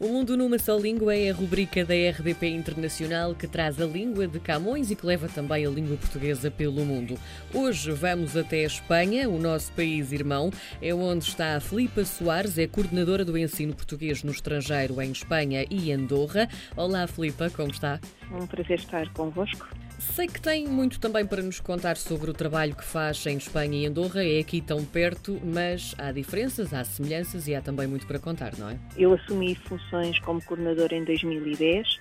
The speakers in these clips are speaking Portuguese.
O Mundo numa Só Língua é a rubrica da RDP Internacional que traz a língua de Camões e que leva também a língua portuguesa pelo mundo. Hoje vamos até a Espanha, o nosso país irmão, é onde está a Filipa Soares, é coordenadora do ensino português no estrangeiro em Espanha e Andorra. Olá, Filipa, como está? Um prazer estar convosco. Sei que tem muito também para nos contar sobre o trabalho que faz em Espanha e Andorra, é aqui tão perto, mas há diferenças, há semelhanças e há também muito para contar, não é? Eu assumi funções como coordenadora em 2010.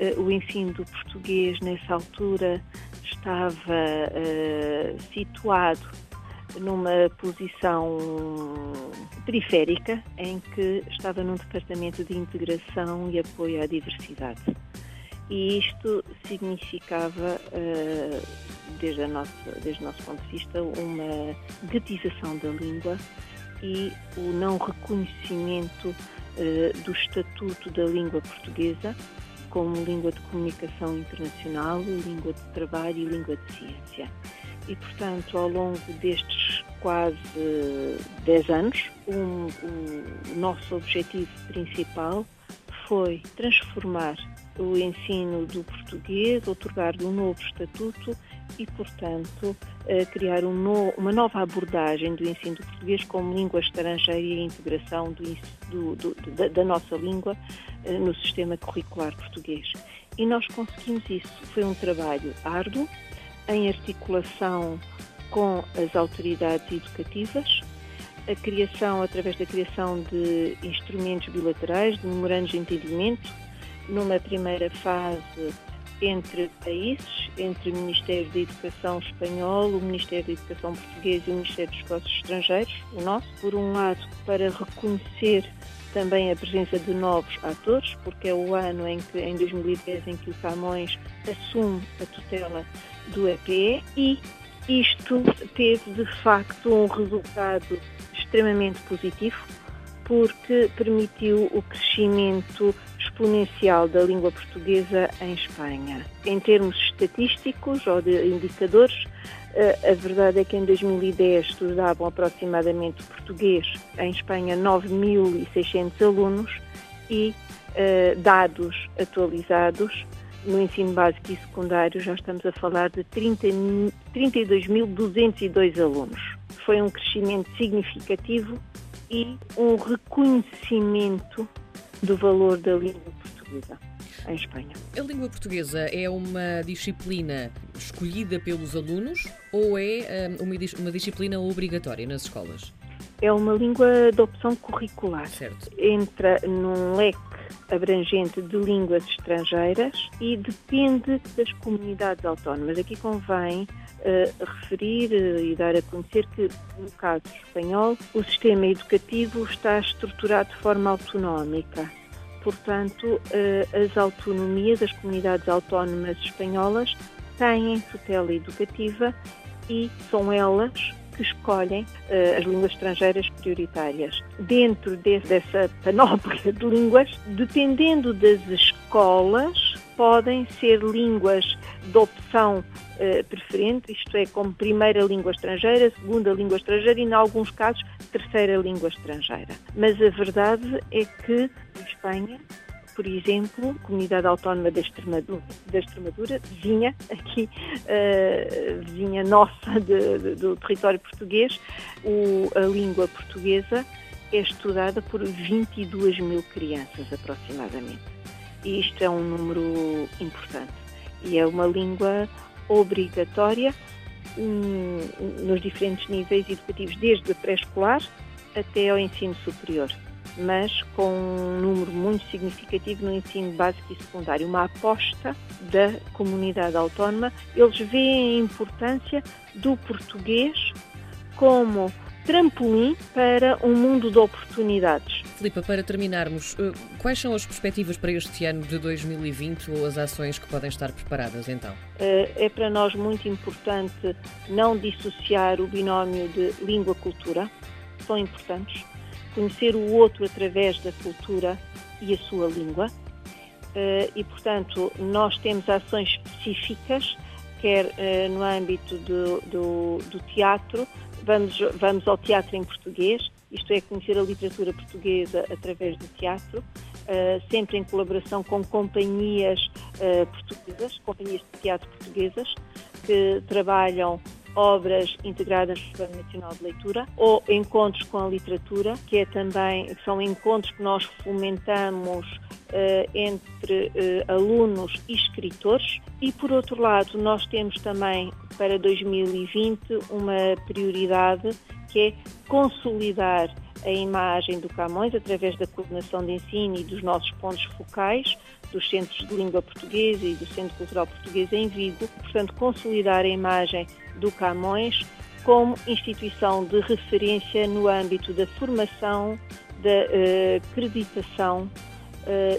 Eh, o ensino do português nessa altura estava uh, situado numa posição periférica em que estava num departamento de integração e apoio à diversidade e isto significava, eh, desde, a nossa, desde o nosso ponto de vista, uma gatização da língua e o não reconhecimento eh, do estatuto da língua portuguesa como língua de comunicação internacional, língua de trabalho e língua de ciência. E, portanto, ao longo destes quase 10 anos, um, o nosso objetivo principal foi transformar o ensino do português, otorgar-lhe um novo estatuto e, portanto, eh, criar um no, uma nova abordagem do ensino do português como língua estrangeira e a integração do, do, do, da nossa língua eh, no sistema curricular português. E nós conseguimos isso. Foi um trabalho árduo, em articulação com as autoridades educativas, a criação, através da criação de instrumentos bilaterais, de memorandos de entendimento, numa primeira fase entre países, entre o Ministério da Educação espanhol, o Ministério da Educação português e o Ministério dos Negócios Estrangeiros, o nosso, por um lado, para reconhecer também a presença de novos atores, porque é o ano em que, em 2010, em que o Camões assume a tutela do EPE e isto teve de facto um resultado extremamente positivo, porque permitiu o crescimento exponencial da língua portuguesa em Espanha. Em termos estatísticos ou de indicadores, eh, a verdade é que em 2010 estudavam aproximadamente português em Espanha 9.600 alunos e eh, dados atualizados no ensino básico e secundário já estamos a falar de 32.202 alunos. Foi um crescimento significativo e um reconhecimento do valor da língua portuguesa em Espanha. A língua portuguesa é uma disciplina escolhida pelos alunos ou é hum, uma, uma disciplina obrigatória nas escolas? É uma língua de opção curricular. Certo. Entra num leque abrangente de línguas estrangeiras e depende das comunidades autónomas. Aqui convém referir uh, e dar a conhecer que, no caso espanhol, o sistema educativo está estruturado de forma autonómica. Portanto, uh, as autonomias, as comunidades autónomas espanholas têm tutela educativa e são elas que escolhem uh, as línguas estrangeiras prioritárias. Dentro de, dessa panóplia de línguas, dependendo das escolas, podem ser línguas de opção uh, preferente, isto é, como primeira língua estrangeira, segunda língua estrangeira e, em alguns casos, terceira língua estrangeira. Mas a verdade é que, em Espanha, por exemplo, a Comunidade Autónoma da Extremadura, da Extremadura vizinha, aqui, uh, vizinha nossa de, de, do território português, o, a língua portuguesa é estudada por 22 mil crianças aproximadamente. E isto é um número importante. E é uma língua obrigatória um, nos diferentes níveis educativos, desde a pré-escolar até ao ensino superior mas com um número muito significativo no ensino básico e secundário, uma aposta da comunidade autónoma. Eles veem a importância do português como trampolim para um mundo de oportunidades. Filipa, para terminarmos, eh, quais são as perspectivas para este ano de 2020 ou as ações que podem estar preparadas então? Eh, é para nós muito importante não dissociar o binómio de língua-cultura, são importantes conhecer o outro através da cultura e a sua língua. Eh, e, portanto, nós temos ações específicas, quer no âmbito do, do, do teatro, vamos, vamos ao teatro em português, isto é, conhecer a literatura portuguesa através do teatro, uh, sempre em colaboração com companhias uh, portuguesas, companhias de teatro portuguesas, que trabalham obras integradas no Plano Nacional de Leitura ou encontros com a literatura, que é também são encontros que nós fomentamos uh, entre uh, alunos e escritores. E por outro lado, nós temos também para 2020 uma prioridade que é consolidar a imagem do Camões através da coordenação de ensino e dos nossos pontos focais, dos Centros de Língua Portuguesa e do Centro Cultural Português em Vigo, portanto, consolidar a imagem do Camões como instituição de referência no âmbito da formação, da uh, acreditação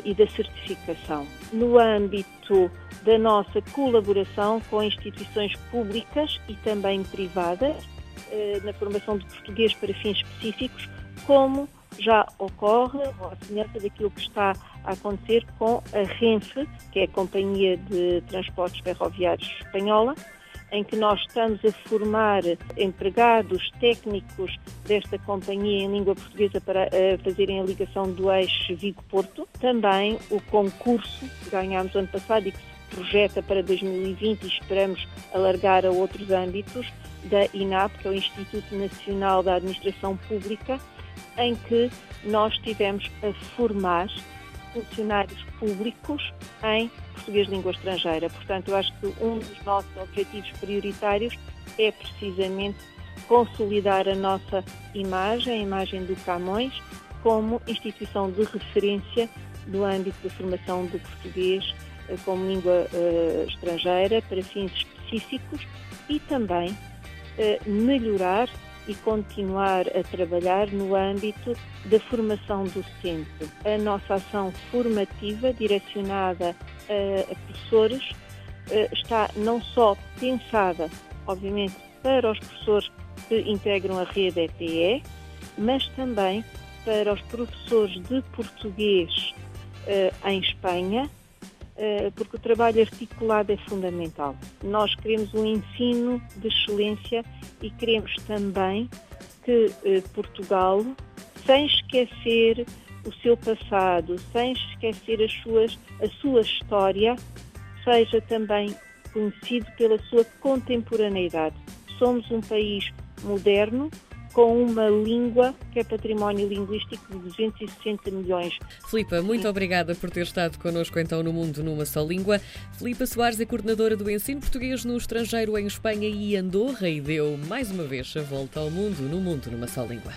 e da certificação. No âmbito da nossa colaboração com instituições públicas e também privadas, uh, na formação de português para fins específicos, como já ocorre, ou a semelhança daquilo que está a acontecer com a Renfe, que é a Companhia de Transportes Ferroviários Espanhola, em que nós estamos a formar empregados técnicos desta companhia em língua portuguesa para uh, fazerem a ligação do eixo Vigo-Porto. Também o concurso que ganhámos ano passado e que se projeta para 2020 e esperamos alargar a outros âmbitos, da INAP, que é o Instituto Nacional da Administração Pública, em que nós estivemos a formar funcionários públicos em português de língua estrangeira. Portanto, eu acho que um dos nossos objetivos prioritários é precisamente consolidar a nossa imagem, a imagem do Camões, como instituição de referência no âmbito da formação do português eh, como língua uh, estrangeira para fins específicos e também uh, melhorar e continuar a trabalhar no âmbito da formação docente. A nossa ação formativa direcionada a, a professores eh, está não só pensada, obviamente, para os professores que integram a rede EPE, mas também para os professores de português eh, em Espanha, porque o trabalho articulado é fundamental. Nós queremos um ensino de excelência e queremos também que eh, Portugal, sem esquecer o seu passado, sem esquecer as suas, a sua história, seja também conhecido pela sua contemporaneidade. Somos um país moderno, com uma língua que é património linguístico de 260 milhões. Filipa, muito Sim. obrigada por ter estado connosco então no Mundo numa só língua. Filipa Soares é coordenadora do ensino português no estrangeiro em Espanha e Andorra e deu mais uma vez a volta ao mundo no Mundo numa só língua.